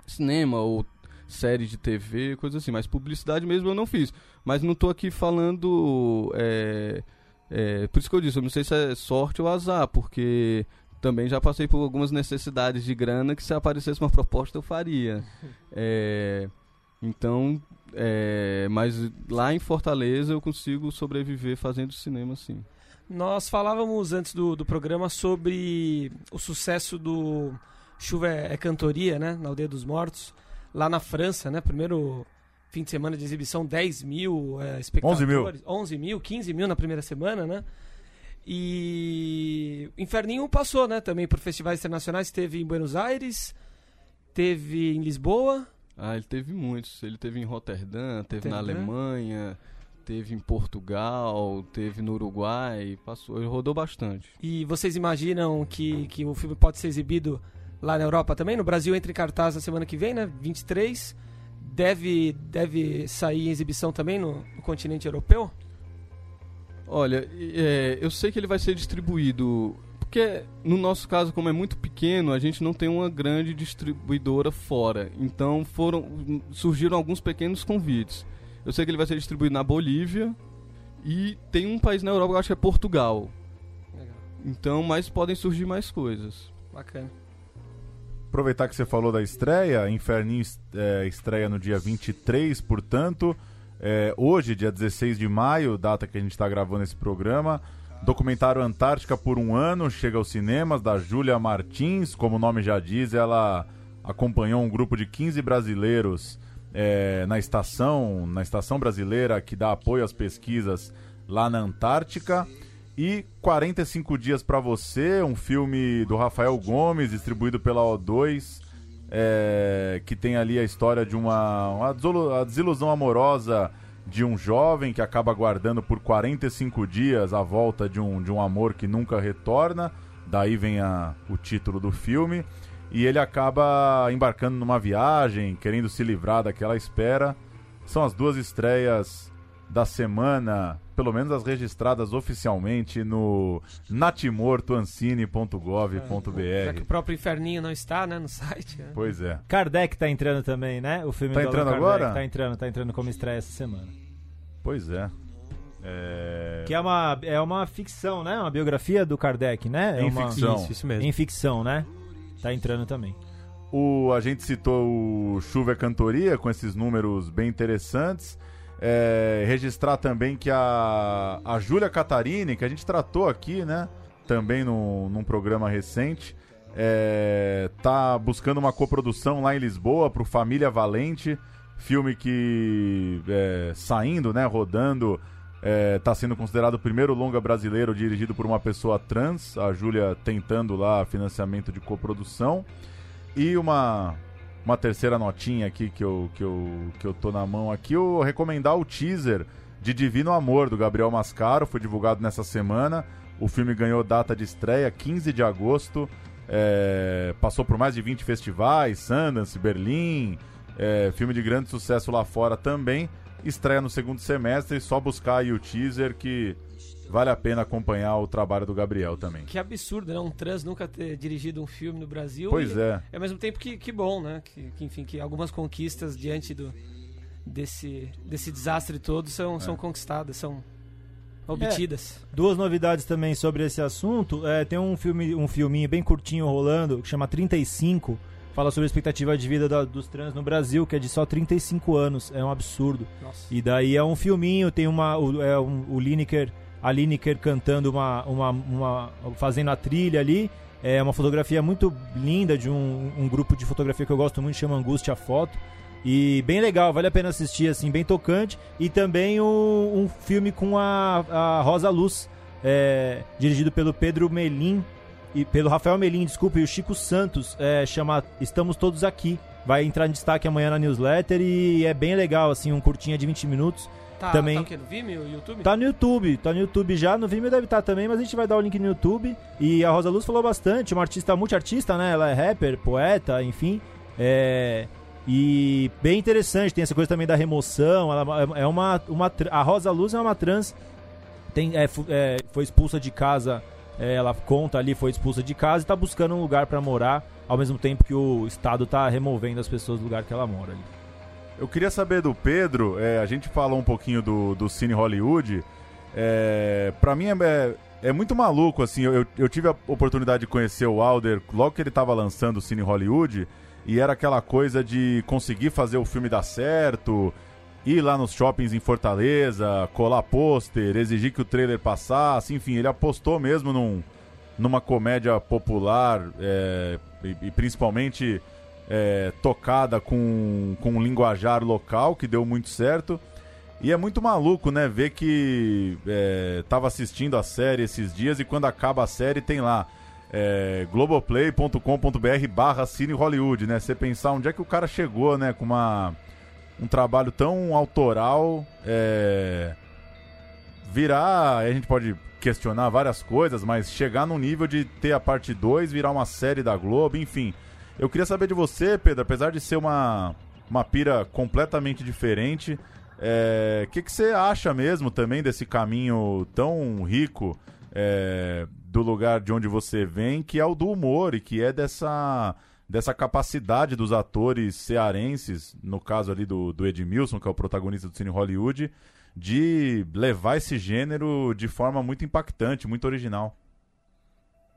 cinema ou série de TV, coisa assim. Mas publicidade mesmo eu não fiz. Mas não estou aqui falando. É, é, por isso que eu disse, eu não sei se é sorte ou azar, porque também já passei por algumas necessidades de grana que se aparecesse uma proposta eu faria. É, então, é, mas lá em Fortaleza eu consigo sobreviver fazendo cinema sim. Nós falávamos antes do, do programa sobre o sucesso do Chuva é, é Cantoria, né, na Aldeia dos Mortos lá na França, né? Primeiro fim de semana de exibição, 10 mil é, espectadores. 11 mil. 11 mil, 15 mil na primeira semana, né? E Inferninho passou, né? Também por festivais internacionais. Teve em Buenos Aires, teve em Lisboa. Ah, ele teve muitos. Ele teve em Roterdã, teve Roterdã. na Alemanha, teve em Portugal, teve no Uruguai. Passou, ele rodou bastante. E vocês imaginam que, que o filme pode ser exibido lá na Europa também. No Brasil entra em cartaz na semana que vem, né? 23. Deve, deve sair em exibição também no, no continente europeu? Olha, é, eu sei que ele vai ser distribuído. Porque no nosso caso, como é muito pequeno, a gente não tem uma grande distribuidora fora. Então foram surgiram alguns pequenos convites. Eu sei que ele vai ser distribuído na Bolívia e tem um país na Europa, eu acho que é Portugal. Legal. Então, mas podem surgir mais coisas. Bacana. Aproveitar que você falou da estreia, Inferninho é, estreia no dia 23, portanto, é, hoje, dia 16 de maio, data que a gente está gravando esse programa. Documentário Antártica por um ano chega aos cinemas da Júlia Martins. Como o nome já diz, ela acompanhou um grupo de 15 brasileiros é, na estação, na estação brasileira que dá apoio às pesquisas lá na Antártica. E 45 Dias para Você, um filme do Rafael Gomes, distribuído pela O2, é, que tem ali a história de uma, uma desilusão amorosa de um jovem que acaba guardando por 45 dias a volta de um, de um amor que nunca retorna. Daí vem a, o título do filme. E ele acaba embarcando numa viagem, querendo se livrar daquela espera. São as duas estreias da semana pelo menos as registradas oficialmente no natimortoancine.gov.br. Já que o próprio Inferninho não está, né, no site. Né? Pois é. Kardec tá entrando também, né? O filme tá entrando Kardec agora? Tá entrando, tá entrando como estreia essa semana. Pois é. É... Que é uma, é uma ficção, né? Uma biografia do Kardec, né? É em uma... ficção. Isso, isso mesmo. Em ficção, né? Tá entrando também. O, a gente citou o Chuva é Cantoria com esses números bem interessantes. É, registrar também que a, a Júlia Catarini, que a gente tratou aqui, né? Também no, num programa recente, é, tá buscando uma coprodução lá em Lisboa para o Família Valente, filme que é, saindo, né? Rodando, é, sendo considerado o primeiro longa brasileiro dirigido por uma pessoa trans. A Júlia tentando lá financiamento de coprodução. E uma uma terceira notinha aqui que eu, que eu, que eu tô na mão aqui, eu recomendar o teaser de Divino Amor, do Gabriel Mascaro, foi divulgado nessa semana. O filme ganhou data de estreia 15 de agosto, é, passou por mais de 20 festivais, Sundance, Berlim, é, filme de grande sucesso lá fora também. Estreia no segundo semestre, só buscar aí o teaser que vale a pena acompanhar o trabalho do Gabriel também. Que absurdo, né? Um trans nunca ter dirigido um filme no Brasil. Pois é. Ao mesmo tempo que, que bom, né? Que, que, enfim, que algumas conquistas diante do, desse, desse desastre todo são, é. são conquistadas, são obtidas. É, duas novidades também sobre esse assunto. É, tem um filme, um filminho bem curtinho rolando que chama 35 fala sobre a expectativa de vida da, dos trans no Brasil, que é de só 35 anos. É um absurdo. Nossa. E daí é um filminho, tem uma. O, é um, o Lineker, a Lineker cantando uma, uma, uma. fazendo a trilha ali. É uma fotografia muito linda de um, um grupo de fotografia que eu gosto muito, chama Angústia Foto. E bem legal, vale a pena assistir, assim, bem tocante. E também um, um filme com a, a Rosa Luz, é, dirigido pelo Pedro Melim, e pelo Rafael Melim, desculpa, e o Chico Santos, é, chama Estamos Todos Aqui. Vai entrar em destaque amanhã na newsletter e é bem legal, assim, um curtinha de 20 minutos. Tá, também- tá o quê? No Vimeo, YouTube? Tá no YouTube, tá no YouTube já, no Vimeo deve estar também, mas a gente vai dar o link no YouTube. E a Rosa Luz falou bastante, uma artista multiartista, né? Ela é rapper, poeta, enfim. É. E bem interessante, tem essa coisa também da remoção. Ela é uma. uma tr- a Rosa Luz é uma trans. Tem, é, é, foi expulsa de casa. é, ela conta ali, foi expulsa de casa e tá buscando um lugar pra morar, ao mesmo tempo que o Estado tá removendo as pessoas do lugar que ela mora ali. Eu queria saber do Pedro, é, a gente falou um pouquinho do, do Cine Hollywood. É, pra mim é, é, é muito maluco, assim. Eu, eu tive a oportunidade de conhecer o Alder logo que ele tava lançando o Cine Hollywood. E era aquela coisa de conseguir fazer o filme dar certo, ir lá nos shoppings em Fortaleza, colar pôster, exigir que o trailer passasse. Enfim, ele apostou mesmo num, numa comédia popular é, e, e principalmente é, tocada com, com um linguajar local, que deu muito certo. E é muito maluco, né? Ver que é, tava assistindo a série esses dias e quando acaba a série tem lá é, globoplay.com.br barra Cine Hollywood, né? Você pensar onde é que o cara chegou, né? Com uma, um trabalho tão autoral, é, virar, a gente pode questionar várias coisas, mas chegar no nível de ter a parte 2, virar uma série da Globo, enfim. Eu queria saber de você, Pedro, apesar de ser uma, uma pira completamente diferente, o que, que você acha mesmo também desse caminho tão rico é, do lugar de onde você vem, que é o do humor e que é dessa, dessa capacidade dos atores cearenses, no caso ali do, do Edmilson, que é o protagonista do Cine Hollywood, de levar esse gênero de forma muito impactante, muito original.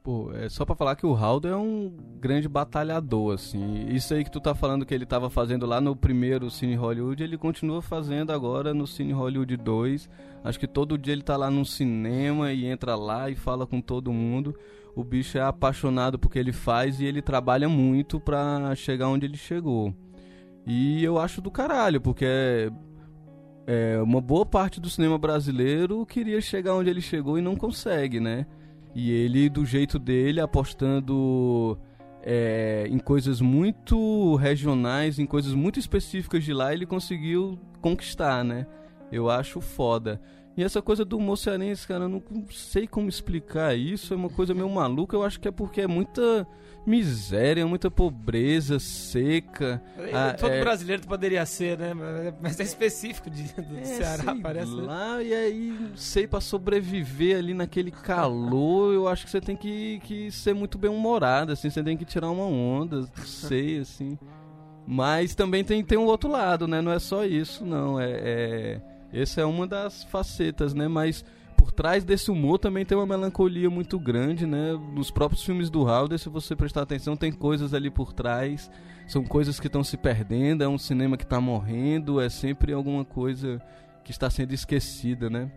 Pô, é só pra falar que o Haldo é um grande batalhador, assim. Isso aí que tu tá falando que ele tava fazendo lá no primeiro Cine Hollywood, ele continua fazendo agora no Cine Hollywood 2. Acho que todo dia ele tá lá num cinema e entra lá e fala com todo mundo. O bicho é apaixonado porque ele faz e ele trabalha muito pra chegar onde ele chegou. E eu acho do caralho, porque é, é, uma boa parte do cinema brasileiro queria chegar onde ele chegou e não consegue, né? E ele, do jeito dele, apostando é, em coisas muito regionais, em coisas muito específicas de lá, ele conseguiu conquistar, né? Eu acho foda. E essa coisa do mocearense, cara, eu não sei como explicar isso, é uma coisa meio maluca, eu acho que é porque é muita miséria, muita pobreza, seca. Ah, Todo é- brasileiro poderia ser, né? Mas é específico de, do É, Ceará, parece. né? lá, e aí, não sei, pra sobreviver ali naquele calor, eu acho que você tem que, que ser muito bem humorado, assim, você tem que tirar uma onda, não sei, assim. Mas também tem, tem um outro lado, né? Não é só isso, não. É, é, essa é uma das facetas, né? Mas por trás desse humor também tem uma melancolia muito grande, né? Nos próprios filmes do Halder, se você prestar atenção, tem coisas ali por trás. São coisas que estão se perdendo, é um cinema que está morrendo, é sempre alguma coisa que está sendo esquecida, né?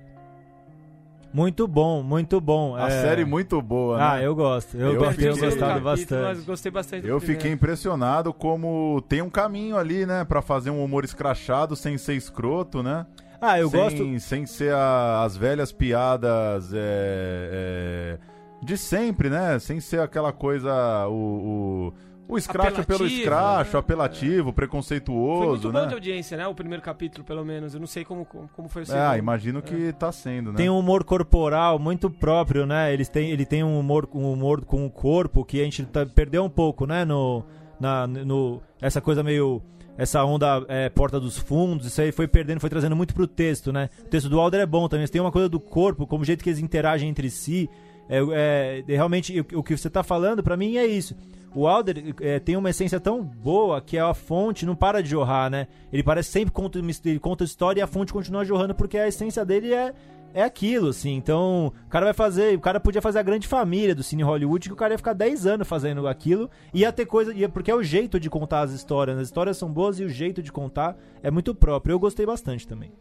Muito bom, muito bom. A é... série muito boa, né? Ah, eu gosto. Eu, Eu gosto, tenho fiquei- gostado bastante. Mas gostei bastante Eu primeiro. fiquei impressionado como tem um caminho ali, né, Pra fazer um humor escrachado sem ser escroto, né? Ah, eu sem, gosto. sem ser a- as velhas piadas é, é, de sempre, né? Sem ser aquela coisa o, o, o escracho pelo Apelativo, escracho, né? apelativo, Foi preconceituoso, muito bom de né? audiência, né? O primeiro capítulo, pelo menos. Eu não sei como, como foi o É, segundo. ah, imagino que tá sendo, né? Tem um humor corporal muito próprio, né? Eles têm, ele tem um humor, um humor com o corpo que a gente tá- perdeu um pouco, né? No, na, no, essa coisa meio. Essa onda é, porta dos fundos, isso aí foi perdendo, foi trazendo muito pro texto, né? O texto do Alder é bom também, tem uma coisa do corpo, como o jeito que eles interagem entre si. É, é, é, realmente, o, o que você tá falando, pra mim, é isso. O Alder é, tem uma essência tão boa que a fonte não para de jorrar, né? Ele parece sempre conta, ele conta história e a fonte continua jorrando porque a essência dele é, é aquilo, assim. Então, o cara vai fazer. O cara podia fazer a grande família do Cine Hollywood, que o cara ia ficar 10 anos fazendo aquilo. Ia ter coisa. Ia, porque é o jeito de contar as histórias. As histórias são boas e o jeito de contar é muito próprio. Eu gostei bastante também.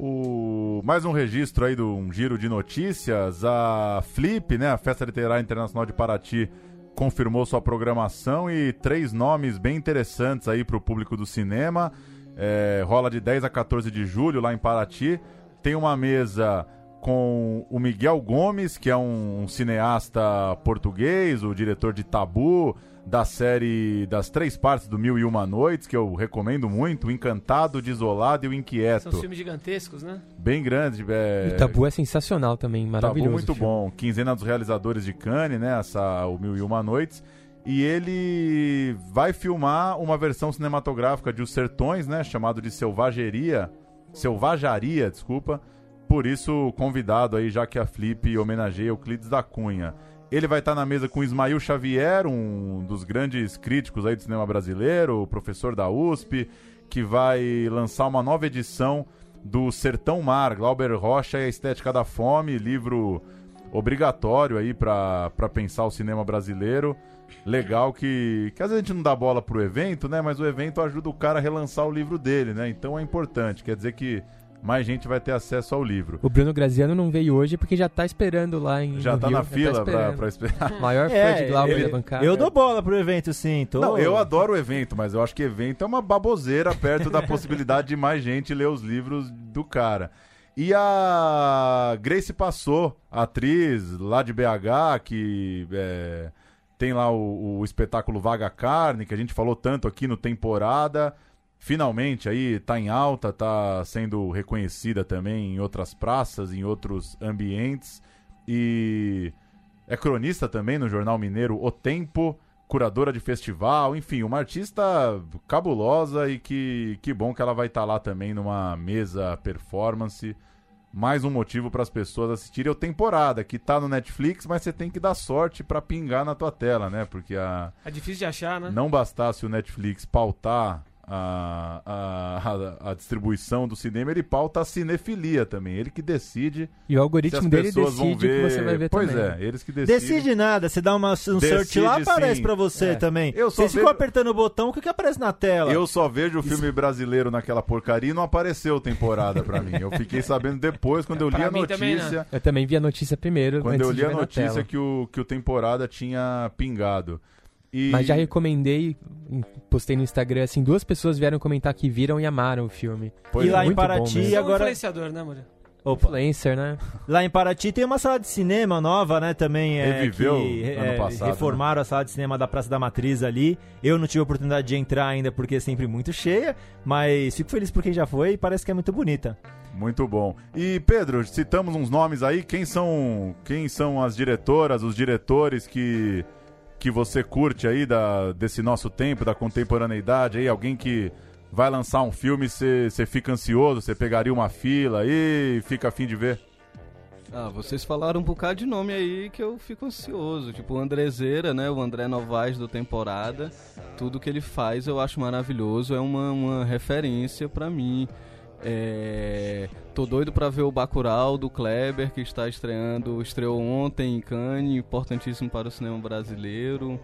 O... Mais um registro aí de um giro de notícias. A Flip, né, a Festa Literária Internacional de Paraty, confirmou sua programação e três nomes bem interessantes aí para o público do cinema. É, rola de 10 a 14 de julho lá em Paraty. Tem uma mesa com o Miguel Gomes, que é um, um cineasta português, o diretor de Tabu, da série das três partes do Mil e Uma Noites, que eu recomendo muito, o Encantado, o Desolado e o Inquieto. São filmes gigantescos, né? Bem grandes. É... E o Tabu é sensacional também, maravilhoso. Tabu muito bom. Quinzena dos realizadores de Cannes, né? Essa, o Mil e Uma Noites. E ele vai filmar uma versão cinematográfica de Os Sertões, né? Chamado de Selvageria. Selvajaria, desculpa por isso, convidado aí, já que a Flip homenageia Euclides da Cunha. Ele vai estar na mesa com Ismael Xavier, um dos grandes críticos aí do cinema brasileiro, professor da USP, que vai lançar uma nova edição do Sertão Mar, Glauber Rocha e a Estética da Fome, livro obrigatório aí para pensar o cinema brasileiro. Legal que, que às vezes a gente não dá bola pro evento, né? Mas o evento ajuda o cara a relançar o livro dele, né? Então é importante. Quer dizer que mais gente vai ter acesso ao livro. O Bruno Graziano não veio hoje porque já tá esperando lá em Já tá Rio, na fila tá pra, pra esperar. Maior É, fã de Glauber ele- da bancada. Eu dou bola pro evento, sim. Tô... Não, eu adoro o evento, mas eu acho que evento é uma baboseira perto da possibilidade de mais gente ler os livros do cara. E a Grace Passou, atriz lá de BH, que é, tem lá o, o espetáculo Vaga Carne, que a gente falou tanto aqui no temporada. Finalmente aí tá em alta, tá sendo reconhecida também em outras praças, em outros ambientes. E é cronista também no jornal mineiro O Tempo, curadora de festival, enfim, uma artista cabulosa e que, que bom que ela vai estar lá também numa mesa performance. Mais um motivo para as pessoas assistirem a temporada, que tá no Netflix, mas você tem que dar sorte para pingar na tua tela, né? Porque a, É difícil de achar, né? não bastasse o Netflix pautar a, a, a, a distribuição do cinema, ele pauta a cinefilia também. Ele que decide E o se as algoritmo dele pessoas vão decide o ver. que você vai ver pois também. é, eles que decidem. Decide nada, você dá uma, um search Decide lá, aparece sim. pra você É. também. Eu só Você ficou vejo- apertando o botão, o que, que aparece na tela? Eu só vejo o filme brasileiro naquela porcaria e não apareceu temporada pra mim. Eu fiquei sabendo depois, quando eu li a também notícia. Eu também vi a notícia primeiro, Quando antes eu li a notícia que o, que o temporada tinha pingado. E... Mas já recomendei, em- postei no Instagram, assim, duas pessoas vieram comentar que viram e amaram o filme. Pois E lá é. em muito bom Paraty mesmo. Você é um agora- influenciador, né, Murilo? Opa. Influencer, né? Lá em Paraty tem uma sala de cinema nova, né? Também é, Reviveu que ano é, passado, né? reformaram a sala de cinema da Praça da Matriz ali. Eu não tive a oportunidade de entrar ainda porque é sempre muito cheia, mas fico feliz por quem já foi e parece que é muito bonita. Muito bom. E Pedro, citamos uns nomes aí. Quem são, quem são as diretoras, os diretores que que você curte aí da, desse nosso tempo, da contemporaneidade aí? Alguém que vai lançar um filme, você fica ansioso, você pegaria uma fila aí, fica a fim de ver? Ah, vocês falaram um bocado de nome aí que eu fico ansioso. Tipo, o Andrezeira, né? O André Novaes do temporada. Tudo que ele faz eu acho maravilhoso. É uma, uma referência pra mim. É... Tô doido pra ver o Bacurau do Kleber, que está estreando, estreou ontem em Cannes, importantíssimo para o cinema brasileiro.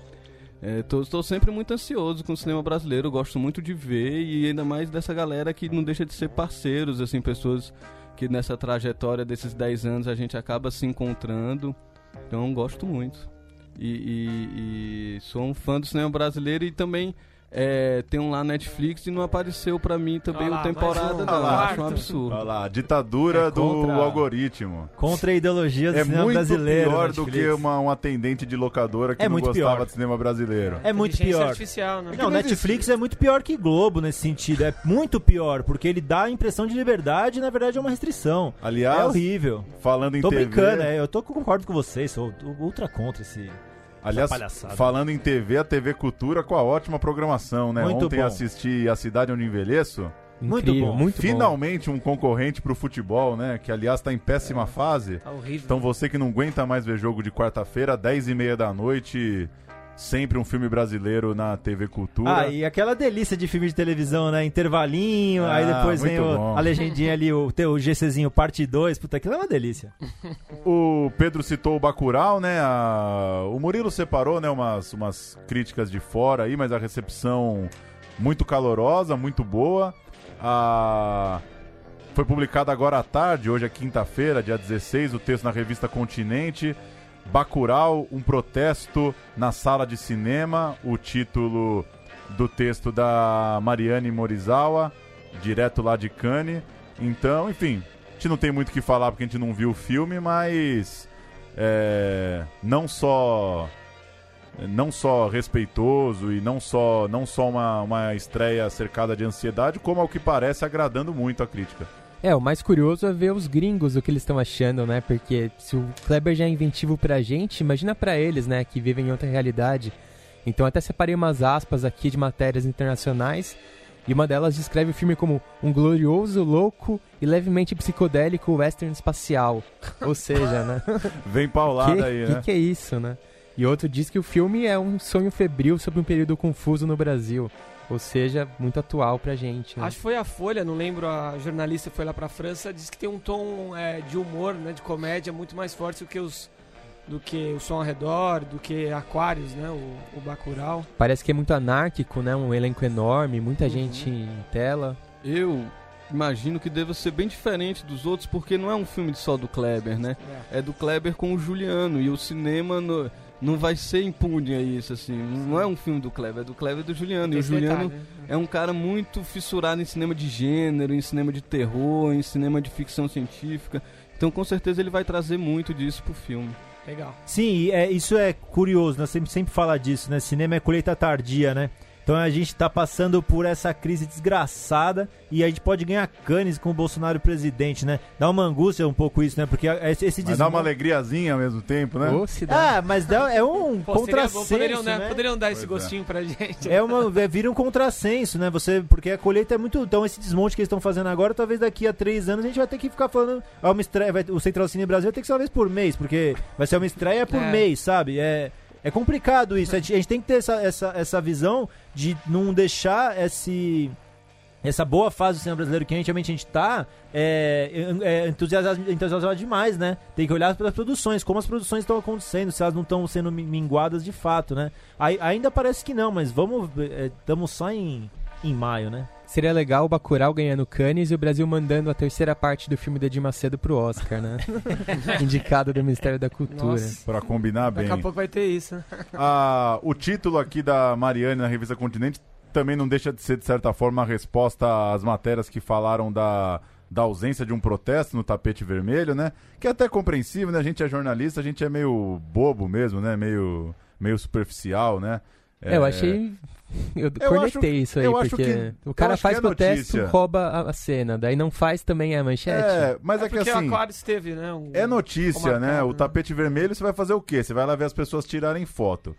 É, tô, tô sempre muito ansioso com o cinema brasileiro, gosto muito de ver e ainda mais dessa galera que não deixa de ser parceiros, assim, pessoas que nessa trajetória desses 10 anos a gente acaba se encontrando. Então gosto muito. E, e- e sou um fã do cinema brasileiro e também é, tem um lá na Netflix e não apareceu pra mim também o temporada, um. não. Olha lá. Acho um absurdo. Olha lá, ditadura É do contra- algoritmo. Contra a ideologia do É cinema muito brasileiro. pior do que uma, um atendente de locadora que É não muito gostava pior. de cinema brasileiro. É muito pior. artificial, né? Não, Netflix é muito pior que Globo nesse sentido. É muito pior, porque ele dá a impressão de liberdade e na verdade é uma restrição. Aliás, é horrível. falando em Tô TV, brincando, é, eu tô concordo com vocês, sou ultra contra esse. Aliás, falando em TV, a TV Cultura com a ótima programação, né? Muito Ontem bom. assisti A Cidade Onde Envelheço. Muito Incrível, bom. muito bom. Finalmente um concorrente pro futebol, né? Que aliás tá em péssima fase. Tá horrível. Então você que não aguenta mais ver jogo de quarta-feira, 10 e meia da noite, sempre um filme brasileiro na TV Cultura. Ah, e aquela delícia de filme de televisão, né? Intervalinho, aí Ah, depois vem o- a legendinha ali, o, teu- GCzinho parte 2. Puta, aquilo é uma delícia. O Pedro citou o Bacurau, né? A- O Murilo separou, né? Umas, umas críticas de fora aí, mas a recepção muito calorosa, muito boa. A... Foi publicado agora à tarde, hoje é quinta-feira, dia 16, o texto na revista Continente. Bacurau, um protesto na sala de cinema. O título do texto da Mariane Morizawa, direto lá de Cannes. Então, enfim, a gente não tem muito o que falar porque a gente não viu o filme, mas é, não só não só respeitoso e não só não só uma, uma estreia cercada de ansiedade, como ao que parece agradando muito a crítica. É, o mais curioso é ver os gringos o que eles estão achando, né? Porque se o Kleber já é inventivo pra gente, imagina pra eles, né? Que vivem em outra realidade. Então até separei umas aspas aqui de matérias internacionais. E uma delas descreve o filme como um glorioso, louco e levemente psicodélico western espacial. Ou seja, né? Vem paulada que, aí, que né? que é isso, né? E outro diz que o filme é um sonho febril sobre um período confuso no Brasil. Ou seja, muito atual pra gente. Né? Acho que foi a Folha, não lembro, a jornalista foi lá pra França, disse que tem um tom é, de humor, né, de comédia muito mais forte do que os do que o som ao redor, do que Aquários, né, o, o Bacurau. Parece que é muito anárquico, né? Um elenco enorme, muita Uhum. gente em tela. Eu imagino que deva ser bem diferente dos outros, porque não é um filme só do Kleber, né? É do Kleber com o Juliano, e o cinema no- não vai ser impune a isso, assim. Não é um filme do Kleber, é do Kleber e do Juliano. E o Juliano detalhe, né? é um cara muito fissurado em cinema de gênero, em cinema de terror, em cinema de ficção científica. Então, com certeza, ele vai trazer muito disso pro filme. Legal. Sim, e é, isso é curioso, nós sempre, sempre fala disso, né? Cinema é colheita tardia, né? Então a gente tá passando por essa crise desgraçada e a gente pode ganhar canes com o Bolsonaro presidente, né? Dá uma angústia um pouco isso, né? Porque esse, esse Mas dá uma desmonte- alegriazinha ao mesmo tempo, né? Dá. Ah, mas dá, é um Pô, contrassenso, poderiam, né, né? poderiam dar esse Pois é. gostinho pra gente. É uma, é, vira um contrassenso, né? Você, porque a colheita é muito. Então, esse desmonte que eles estão fazendo agora, talvez daqui a três anos a gente vai ter que ficar falando. Ah, uma estreia, vai- o Central Cine Brasil vai ter que ser uma vez por mês, porque vai ser uma estreia por É. mês, sabe? É, é complicado isso. A gente, a tem que ter essa, essa, essa visão de não deixar esse. Essa boa fase do cinema brasileiro que realmente a gente tá é, é, entusiasmado, entusiasmado demais, né? Tem que olhar para as produções, como as produções estão acontecendo, se elas não estão sendo mi- minguadas de fato, né? Ai- ainda parece que não, mas vamos. Estamos só em, em maio, né? Seria legal o Bacurau ganhando Cannes e o Brasil mandando a terceira parte do filme do Edir Macedo pro Oscar, né? Indicado do Ministério da Cultura. Pra combinar bem. daqui a pouco vai ter isso. né? Ah, o título aqui da Mariane na revista Continente também não deixa de ser, de certa forma, a resposta às matérias que falaram da, da ausência de um protesto no tapete vermelho, né? Que é até compreensível, né? A gente é jornalista, a gente é meio bobo mesmo, né? Meio, meio superficial, né? É, eu achei. Eu, Eu cornetei acho- isso aí, eu acho porque que- o cara faz que é protesto, notícia. rouba a, a cena, daí não faz também a manchete. É, mas é, É que porque assim. o Aquários teve, né? um- É notícia, Uma né? O né? tapete vermelho você vai fazer o quê? Você vai lá ver as pessoas tirarem foto.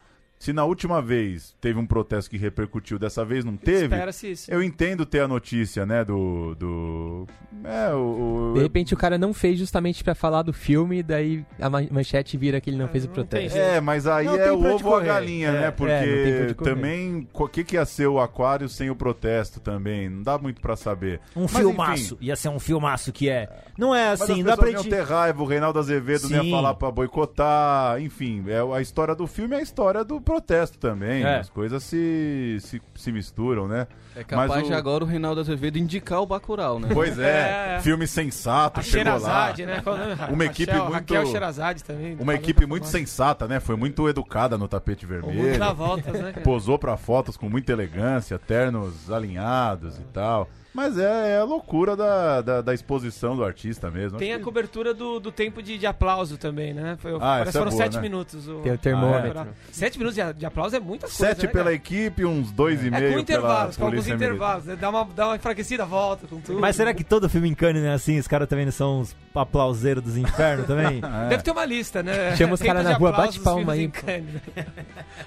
Se na última vez teve um protesto que repercutiu, dessa vez não teve, Espera-se isso. eu entendo ter a notícia, né? Do. do é, o. o- De repente o cara não fez justamente pra falar do filme, daí a ma- manchete vira que ele não É, fez o protesto. É, mas aí Não é o ovo ou a galinha, É, né? é, Porque também. O que, que ia ser o Aquário sem o protesto também? Não dá muito pra saber. Um Mas, filmaço. Ia ser um filmaço que é. Não é Mas assim, as dá pra gente. ter raiva, o Reinaldo Azevedo não Sim. ia falar pra boicotar, enfim, é, a história do filme é a história do protesto também, É. as coisas se, se, se misturam, né? É capaz Mas o- de agora o Reinaldo Azevedo indicar o Bacurau, né? Pois é, É. filme sensato, A chegou lá. Né? Uma Ra- equipe muito- Raquel Sherazade também. Uma equipe muito famosa. sensata, né? Foi muito educada no tapete vermelho. voltas, né? Posou pra fotos com muita elegância, ternos alinhados e tal. Mas é, é a loucura da, da, da exposição do artista mesmo. Tem a que- cobertura do, do tempo de, de aplauso também, né? Foi, Ah, parece é foram boa, sete né? minutos. O, Tem o termômetro. Ah, Sete minutos de, de aplauso é muitas coisas, Sete né, pela cara? equipe, uns dois e É meio com intervalos, com alguns intervalos. Né? Dá, uma, dá uma enfraquecida, volta com tudo. Mas será que todo filme em Cannes é assim? Os caras também não são uns aplauseiros dos infernos também? É. Deve ter uma lista, né? Chama os Lista cara de na rua, bate palma aí, Cannes.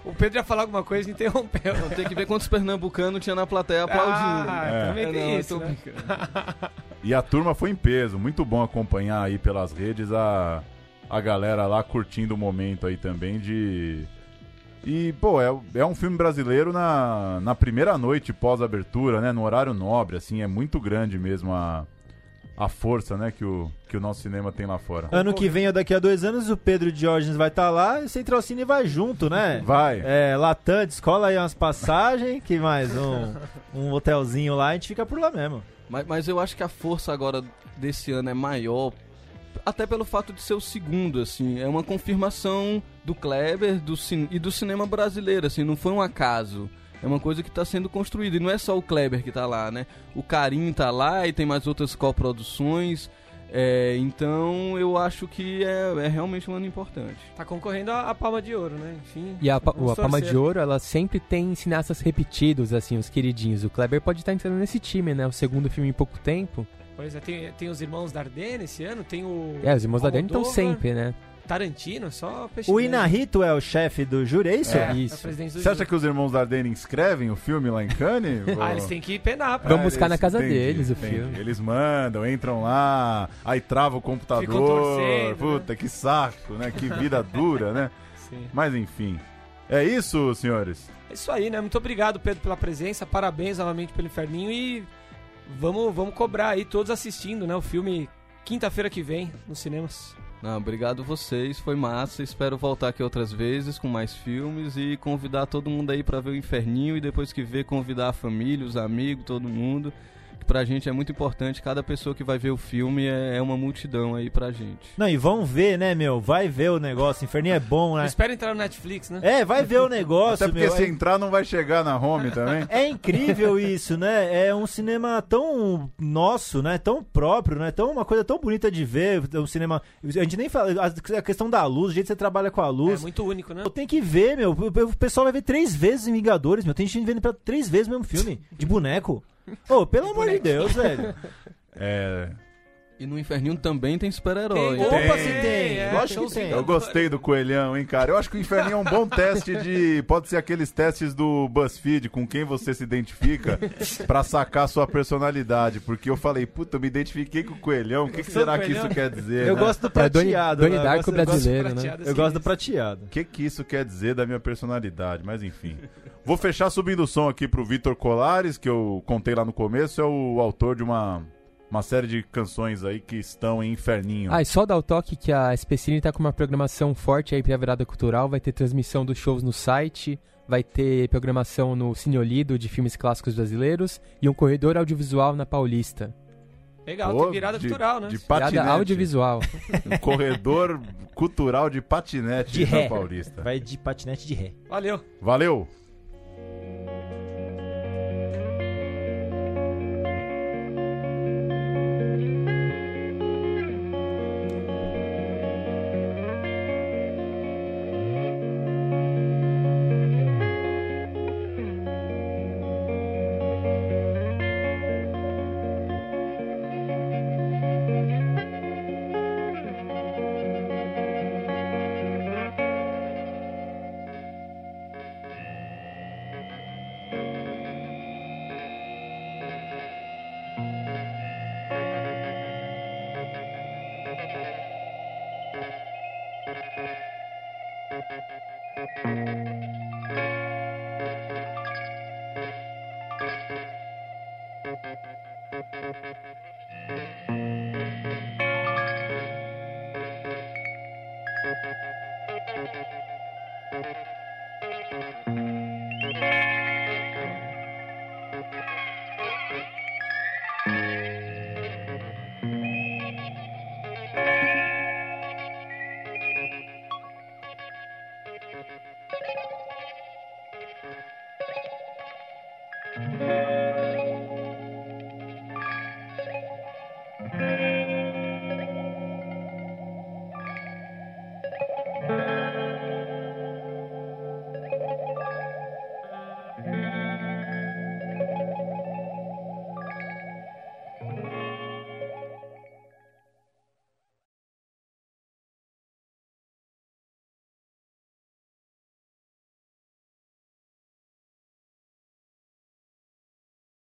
o Pedro ia falar alguma coisa e interrompeu. Tem que ver quantos pernambucanos tinha na plateia aplaudindo. Ah, É. também É, tem tô né? E a turma foi em peso, muito bom acompanhar aí pelas redes a, a galera lá curtindo o momento aí também de E, pô, é, é um filme brasileiro na, na primeira noite pós-abertura, né? No horário nobre, assim, é muito grande mesmo a, a força, né? Que o, que o nosso cinema tem lá fora. Ano que vem ou daqui a dois anos o Pedro Diógenes vai estar lá e o Central Cine vai junto, né? Vai. É, Latam, descola aí umas passagens, que mais? Um, um hotelzinho lá, a gente fica por lá mesmo. Mas, mas eu acho que a força agora desse ano é maior, até pelo fato de ser o segundo, assim. É uma confirmação do Kleber do e do cinema brasileiro, assim. Não foi um acaso. É uma coisa que está sendo construída. E não é só o Kleber que tá lá, né? O Carim tá lá e tem mais outras coproduções. É, então eu acho que é, é realmente um ano importante. Tá concorrendo a, a Palma de Ouro, né? Enfim. E a, pa- a Palma de Ouro, ela sempre tem cineastas repetidos, assim, os queridinhos. O Kleber pode estar entrando nesse time, né? O segundo filme em pouco tempo. Pois é, tem, tem os irmãos Dardenne esse ano, tem o. É, os irmãos da Dani estão sempre, né? Tarantino, só peixe O grande. Inarito é o chefe do júri, é isso? É, Isso. é o presidente do Você acha que os irmãos Dardenne escrevem o filme lá em Cannes? Ah, eles têm que penar. pra- Vamos buscar na casa entendi, deles o entendi. filme. Eles mandam, entram lá, aí trava o computador. Torcendo, Puta, que saco, né? Que vida dura, né? Sim. Mas enfim. É isso, senhores? É isso aí, né? Muito obrigado, Pedro, pela presença. Parabéns novamente pelo Inferninho e vamos, vamos cobrar aí todos assistindo, né? O filme quinta-feira que vem nos cinemas. Não, obrigado vocês, foi massa. Espero voltar aqui outras vezes com mais filmes e convidar todo mundo aí pra ver o Inferninho e depois que ver convidar a família, os amigos, todo mundo. Que pra gente é muito importante. Cada pessoa que vai ver o filme é, é uma multidão aí pra gente. Não, e vão ver, né, meu? Vai ver o negócio. Inferninho é bom, né? Espera entrar no Netflix, né? É, vai ver o negócio, Até porque meu. se É- entrar não vai chegar na home também. É incrível isso, né? É um cinema tão nosso, né? Tão próprio, né? Tão uma coisa tão bonita de ver. É um cinema. A gente nem fala. A questão da luz, o jeito que você trabalha com a É luz. muito único, né? Eu tenho que ver, meu. O pessoal vai ver três vezes em Vingadores, meu. Tem gente vendo pra três vezes o mesmo filme. De boneco. Ô, pelo amor de Deus, velho. É. E no Inferninho também tem super-herói. Tem. Opa, Tem. se tem. É, Lógico que showzinho. tem. Eu gostei do coelhão, hein, cara. Eu acho que o Inferninho é um bom teste de. Pode ser aqueles testes do BuzzFeed com quem você se identifica pra sacar a sua personalidade. Porque eu falei, puta, eu me identifiquei com o coelhão. O que, que será que isso quer dizer? Eu né? gosto do É Doni- prateado. Doni né? Eu Darko eu brasileiro, né? Prateado, Eu assim, gosto do prateado. O que, que isso quer dizer da minha personalidade? Mas enfim. Vou fechar subindo o som aqui pro Vitor Colares, que eu contei lá no começo. É o autor de uma, uma série de canções aí que estão em Inferninho. Ah, e só dar o toque que a SPCine tá com uma programação forte aí pra virada cultural, vai ter transmissão dos shows no site, vai ter programação no Cine Olido de filmes clássicos brasileiros e um corredor audiovisual na Paulista. Legal, Pô, tem virada de- cultural, né? De Virada patinete. audiovisual. Um corredor cultural de patinete De na ré. Paulista. Vai de patinete de ré. Valeu. Valeu!